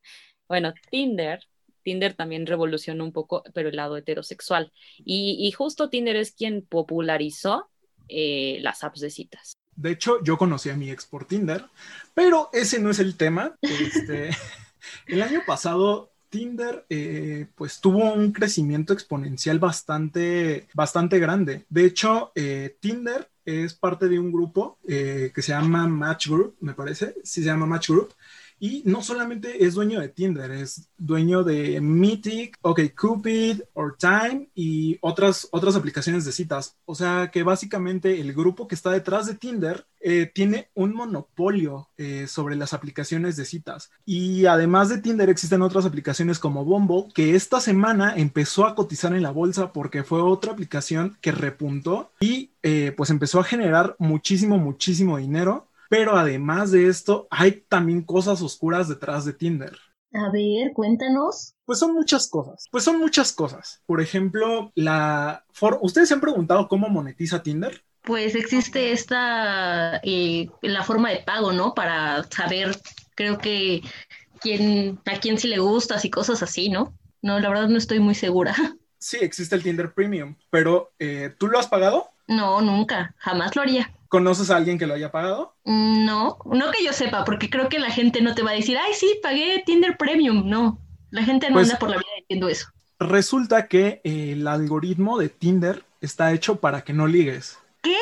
bueno, Tinder, Tinder también revolucionó un poco, pero el lado heterosexual. Y, justo Tinder es quien popularizó eh, las apps de citas. De hecho, yo conocí a mi ex por Tinder, pero ese no es el tema. Este, el año pasado Tinder eh, pues tuvo un crecimiento exponencial bastante, bastante grande. De hecho, eh, Tinder es parte de un grupo eh, que se llama Match Group, me parece, sí se llama Match Group, y no solamente es dueño de Tinder, es dueño de Mythic, OkCupid, or Time y otras, otras aplicaciones de citas. O sea que básicamente el grupo que está detrás de Tinder eh, tiene un monopolio eh, sobre las aplicaciones de citas. Y además de Tinder existen otras aplicaciones como Bumble, que esta semana empezó a cotizar en la bolsa porque fue otra aplicación que repuntó y eh, pues empezó a generar muchísimo, muchísimo dinero pero además de esto, hay también cosas oscuras detrás de Tinder. A ver, cuéntanos. Pues son muchas cosas. Pues son muchas cosas. Por ejemplo, la ¿ustedes se han preguntado cómo monetiza Tinder? Pues existe esta eh, la forma de pago, ¿no? Para saber, creo que quién, a quién sí le gustas y cosas así, ¿no? No, la verdad no estoy muy segura. Sí, existe el Tinder Premium, pero eh, ¿tú lo has pagado? No, nunca, jamás lo haría. ¿Conoces a alguien que lo haya pagado? No, no que yo sepa, porque creo que la gente no te va a decir, ay, sí, pagué Tinder Premium. No, la gente no pues anda por la vida diciendo eso. Resulta que el algoritmo de Tinder está hecho para que no ligues. ¿Qué?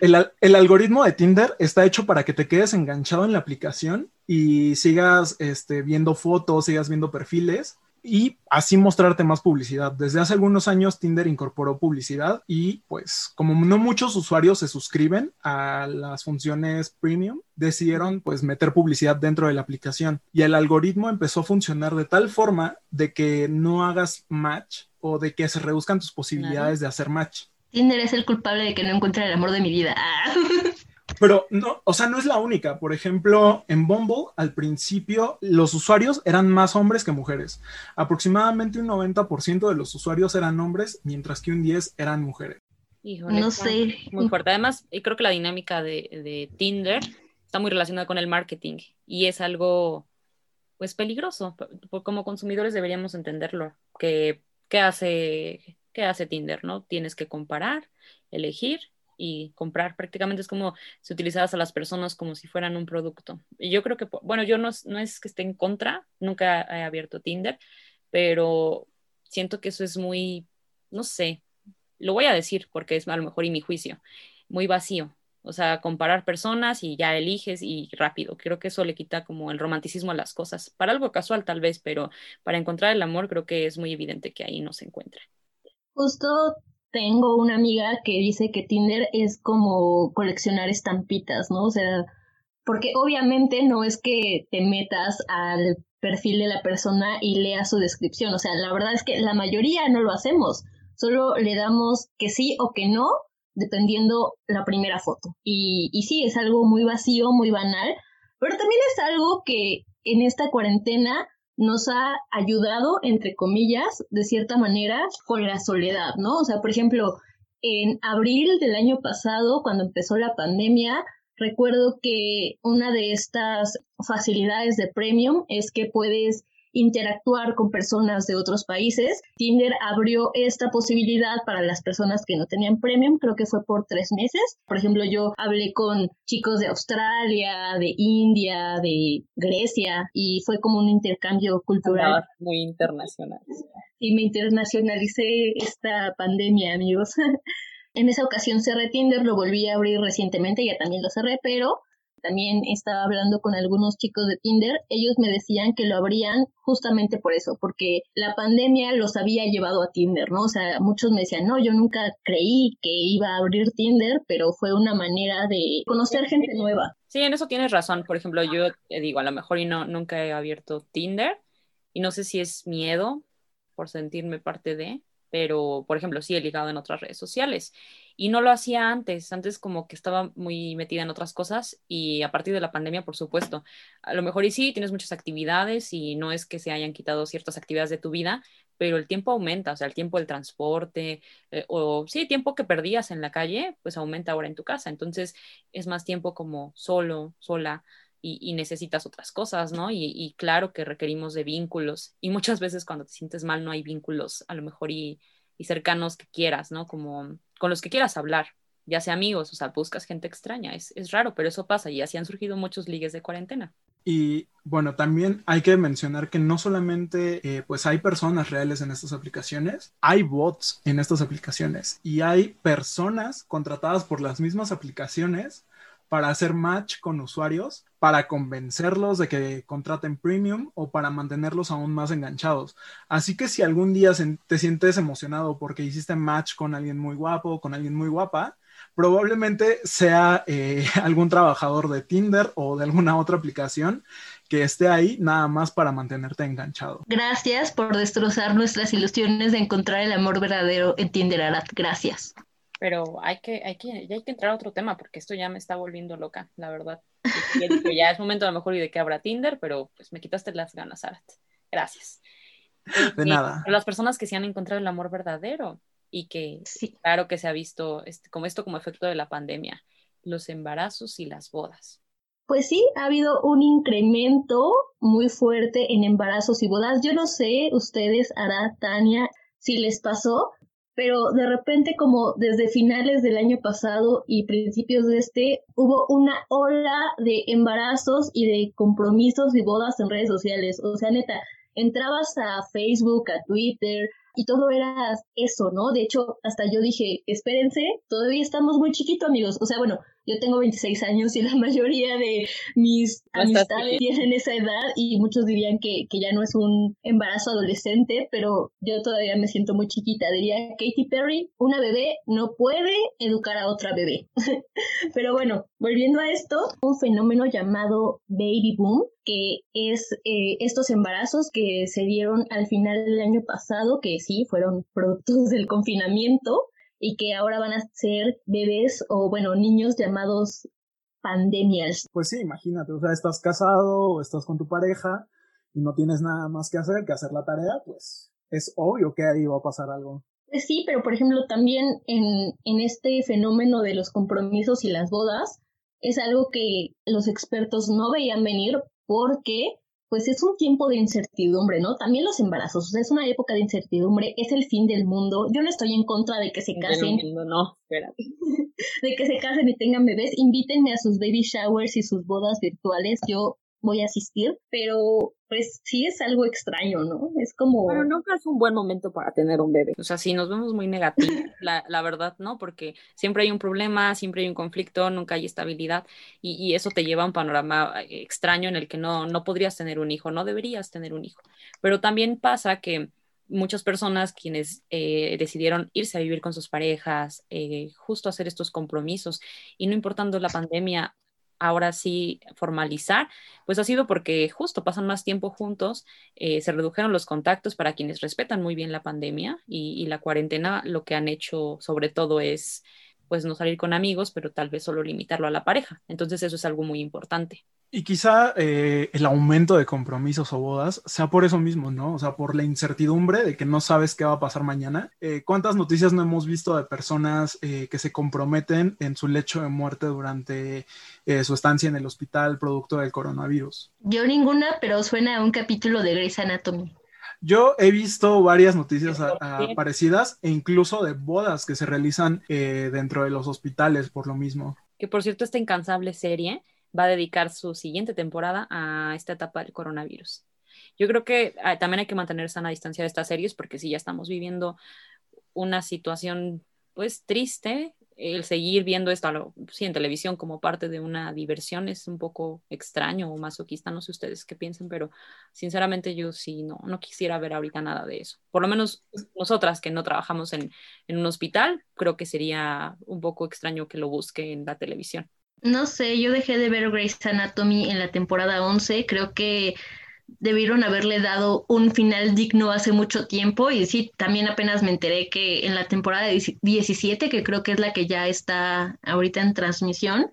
El, el, algoritmo de Tinder está hecho para que te quedes enganchado en la aplicación y sigas este, viendo fotos, sigas viendo perfiles y así mostrarte más publicidad. Desde hace algunos años Tinder incorporó publicidad y pues como no muchos usuarios se suscriben a las funciones premium, decidieron pues meter publicidad dentro de la aplicación y el algoritmo empezó a funcionar de tal forma de que no hagas match o de que se reduzcan tus posibilidades de hacer match. Tinder es el culpable de que no encuentre el amor de mi vida. Pero no, o sea, no es la única. Por ejemplo, en Bumble, al principio, los usuarios eran más hombres que mujeres. Aproximadamente un 90% de los usuarios eran hombres, mientras que un 10% eran mujeres. Híjole, no sé. Muy fuerte. Además, creo que la dinámica de, Tinder está muy relacionada con el marketing y es algo, pues, peligroso. Como consumidores deberíamos entenderlo. Que, ¿qué hace, qué hace Tinder? ¿No? Tienes que comparar, elegir y comprar. Prácticamente es como si utilizaras a las personas como si fueran un producto. Y yo creo que, bueno, yo no, no es que esté en contra, nunca he abierto Tinder, pero siento que eso es muy, no sé, lo voy a decir porque es a lo mejor y mi juicio, muy vacío. O sea, comparar personas y ya eliges y rápido. Creo que eso le quita como el romanticismo a las cosas. Para algo casual tal vez, pero para encontrar el amor creo que es muy evidente que ahí no se encuentra. Justo tengo una amiga que dice que Tinder es como coleccionar estampitas, ¿no? O sea, porque obviamente no es que te metas al perfil de la persona y leas su descripción, o sea, la verdad es que la mayoría no lo hacemos, solo le damos que sí o que no, dependiendo la primera foto. Y, y sí, es algo muy vacío, muy banal, pero también es algo que en esta cuarentena nos ha ayudado, entre comillas, de cierta manera, con la soledad, ¿no? O sea, por ejemplo, en abril del año pasado, cuando empezó la pandemia, recuerdo que una de estas facilidades de premium es que puedes interactuar con personas de otros países. Tinder abrió esta posibilidad para las personas que no tenían premium, creo que fue por tres meses. Por ejemplo, yo hablé con chicos de Australia, de India, de Grecia y fue como un intercambio cultural. Muy internacional. Y me internacionalicé esta pandemia, amigos. en esa ocasión cerré Tinder, lo volví a abrir recientemente, ya también lo cerré, pero también estaba hablando con algunos chicos de Tinder, ellos me decían que lo abrían justamente por eso, porque la pandemia los había llevado a Tinder, ¿no? O sea, muchos me decían, no, yo nunca creí que iba a abrir Tinder, pero fue una manera de conocer gente nueva. Sí, en eso tienes razón. Por ejemplo, yo te digo, a lo mejor y no, nunca he abierto Tinder y no sé si es miedo por sentirme parte de, pero por ejemplo, sí he ligado en otras redes sociales y no lo hacía antes, antes como que estaba muy metida en otras cosas y a partir de la pandemia, por supuesto, a lo mejor y sí, tienes muchas actividades y no es que se hayan quitado ciertas actividades de tu vida, pero el tiempo aumenta, o sea, el tiempo del transporte eh, o sí, tiempo que perdías en la calle, pues aumenta ahora en tu casa, entonces es más tiempo como solo, sola. Y, necesitas otras cosas, ¿no? Y, claro que requerimos de vínculos. Y muchas veces cuando te sientes mal no hay vínculos, a lo mejor y, y cercanos que quieras, ¿no? Como con los que quieras hablar, ya sea amigos, o sea, buscas gente extraña, es, es raro, pero eso pasa y así han surgido muchos ligues de cuarentena. Y bueno, también hay que mencionar que no solamente eh, pues hay personas reales en estas aplicaciones, hay bots en estas aplicaciones y hay personas contratadas por las mismas aplicaciones para hacer match con usuarios, para convencerlos de que contraten premium o para mantenerlos aún más enganchados. Así que si algún día te sientes emocionado porque hiciste match con alguien muy guapo o con alguien muy guapa, probablemente sea eh, algún trabajador de Tinder o de alguna otra aplicación que esté ahí nada más para mantenerte enganchado. Gracias por destrozar nuestras ilusiones de encontrar el amor verdadero en Tinder, Arat. Gracias. Pero hay que, hay que, ya hay que entrar a otro tema porque esto ya me está volviendo loca, la verdad. ya es momento a lo mejor y de que abra Tinder, pero pues me quitaste las ganas, Arat. Gracias. De nada. Las personas que se han encontrado el amor verdadero y que sí. claro que se ha visto este, como esto como efecto de la pandemia, los embarazos y las bodas. Pues sí, ha habido un incremento muy fuerte en embarazos y bodas. Yo no sé, ustedes, Arat, Tania, si les pasó, pero de repente como desde finales del año pasado y principios de este hubo una ola de embarazos y de compromisos y bodas en redes sociales. O sea, neta, entrabas a Facebook, a Twitter, y todo era eso, ¿no? De hecho, hasta yo dije, espérense, todavía estamos muy chiquitos, amigos. O sea, bueno, yo tengo 26 años y la mayoría de mis amistades tienen esa edad y muchos dirían que, que, ya no es un embarazo adolescente, pero yo todavía me siento muy chiquita. Diría Katy Perry, una bebé no puede educar a otra bebé. pero bueno, volviendo a esto, un fenómeno llamado baby boom, que es eh, estos embarazos que se dieron al final del año pasado, que sí, fueron productos del confinamiento y que ahora van a ser bebés o, bueno, niños llamados pandemias. Pues sí, imagínate, o sea, estás casado o estás con tu pareja y no tienes nada más que hacer que hacer la tarea, pues es obvio que ahí va a pasar algo. Pues sí, pero por ejemplo también en, en este fenómeno de los compromisos y las bodas, es algo que los expertos no veían venir porque pues es un tiempo de incertidumbre, ¿no? También los embarazos, o sea, es una época de incertidumbre, es el fin del mundo. Yo no estoy en contra de que se casen. Mundo, no, espérate. de que se casen y tengan bebés. Invítenme a sus baby showers y sus bodas virtuales. Yo voy a asistir, pero pues sí es algo extraño, ¿no? Es como... Pero nunca es un buen momento para tener un bebé. O sea, sí, nos vemos muy negativos, la, la, verdad, ¿no? Porque siempre hay un problema, siempre hay un conflicto, nunca hay estabilidad y, y, eso te lleva a un panorama eh, extraño en el que no, no podrías tener un hijo, no deberías tener un hijo. Pero también pasa que muchas personas quienes eh, decidieron irse a vivir con sus parejas, eh, justo hacer estos compromisos y no importando la pandemia, ahora sí formalizar, pues ha sido porque justo pasan más tiempo juntos, eh, se redujeron los contactos para quienes respetan muy bien la pandemia y, y, la cuarentena lo que han hecho sobre todo es pues no salir con amigos, pero tal vez solo limitarlo a la pareja. Entonces eso es algo muy importante. Y quizá eh, el aumento de compromisos o bodas sea por eso mismo, ¿no? O sea, por la incertidumbre de que no sabes qué va a pasar mañana. Eh, ¿Cuántas noticias no hemos visto de personas eh, que se comprometen en su lecho de muerte durante eh, su estancia en el hospital producto del coronavirus? Yo ninguna, pero suena a un capítulo de Grey's Anatomy. Yo he visto varias noticias a, a parecidas e incluso de bodas que se realizan eh, dentro de los hospitales por lo mismo. Que por cierto, esta incansable serie va a dedicar su siguiente temporada a esta etapa del coronavirus. Yo creo que ah, también hay que mantener sana distancia de estas series porque si ya estamos viviendo una situación pues triste, el seguir viendo esto, sí, en televisión como parte de una diversión es un poco extraño o masoquista, no sé ustedes qué piensen, pero sinceramente yo sí no, no quisiera ver ahorita nada de eso. Por lo menos nosotras que no trabajamos en, en un hospital, creo que sería un poco extraño que lo busque en la televisión. No sé, yo dejé de ver Grey's Anatomy en la temporada 11, creo que debieron haberle dado un final digno hace mucho tiempo y sí, también apenas me enteré que en la temporada 17, que creo que es la que ya está ahorita en transmisión,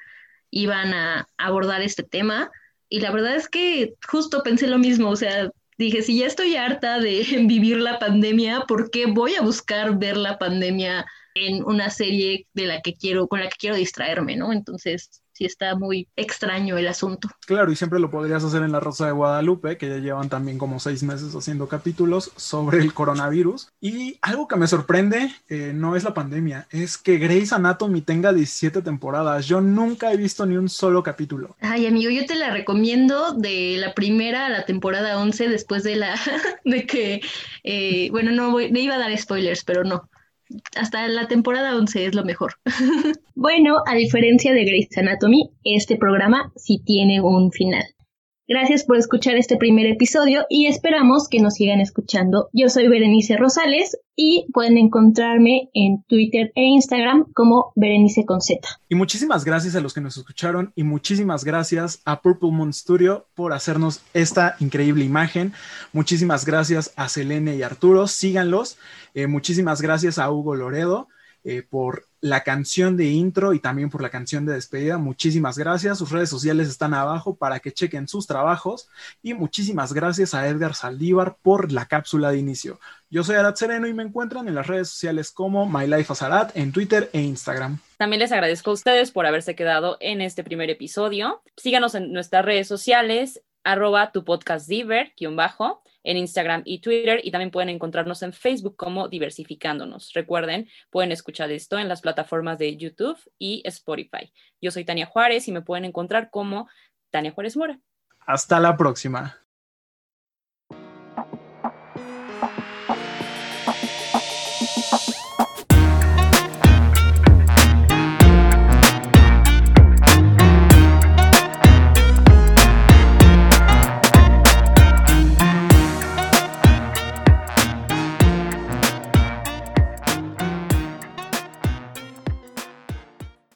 iban a abordar este tema y la verdad es que justo pensé lo mismo, o sea, dije, si ya estoy harta de vivir la pandemia, ¿por qué voy a buscar ver la pandemia en una serie de la que quiero, con la que quiero distraerme, ¿no? Entonces, sí está muy extraño el asunto. Claro, y siempre lo podrías hacer en La Rosa de Guadalupe, que ya llevan también como seis meses haciendo capítulos sobre el coronavirus. Y algo que me sorprende eh, no es la pandemia, es que Grey's Anatomy tenga 17 temporadas. Yo nunca he visto ni un solo capítulo. Ay, amigo, yo te la recomiendo de la primera a la temporada 11, después de la de que, eh, bueno, no voy, me iba a dar spoilers, pero no hasta la temporada 11 es lo mejor. bueno, a diferencia de Grey's Anatomy, este programa sí tiene un final. Gracias por escuchar este primer episodio y esperamos que nos sigan escuchando. Yo soy Berenice Rosales y pueden encontrarme en Twitter e Instagram como Berenice con Z. Y muchísimas gracias a los que nos escucharon y muchísimas gracias a Purple Moon Studio por hacernos esta increíble imagen. Muchísimas gracias a Selene y Arturo, síganlos. Eh, muchísimas gracias a Hugo Loredo eh, por la canción de intro y también por la canción de despedida. Muchísimas gracias. Sus redes sociales están abajo para que chequen sus trabajos. Y muchísimas gracias a Edgar Saldívar por la cápsula de inicio. Yo soy Arat Sereno y me encuentran en las redes sociales como My Life as Arat en Twitter e Instagram. También les agradezco a ustedes por haberse quedado en este primer episodio. Síganos en nuestras redes sociales, arroba tu podcast diver, bajo en Instagram y Twitter y también pueden encontrarnos en Facebook como Diversificándonos. Recuerden, pueden escuchar esto en las plataformas de YouTube y Spotify. Yo soy Tania Juárez y me pueden encontrar como Tania Juárez Mora. Hasta la próxima.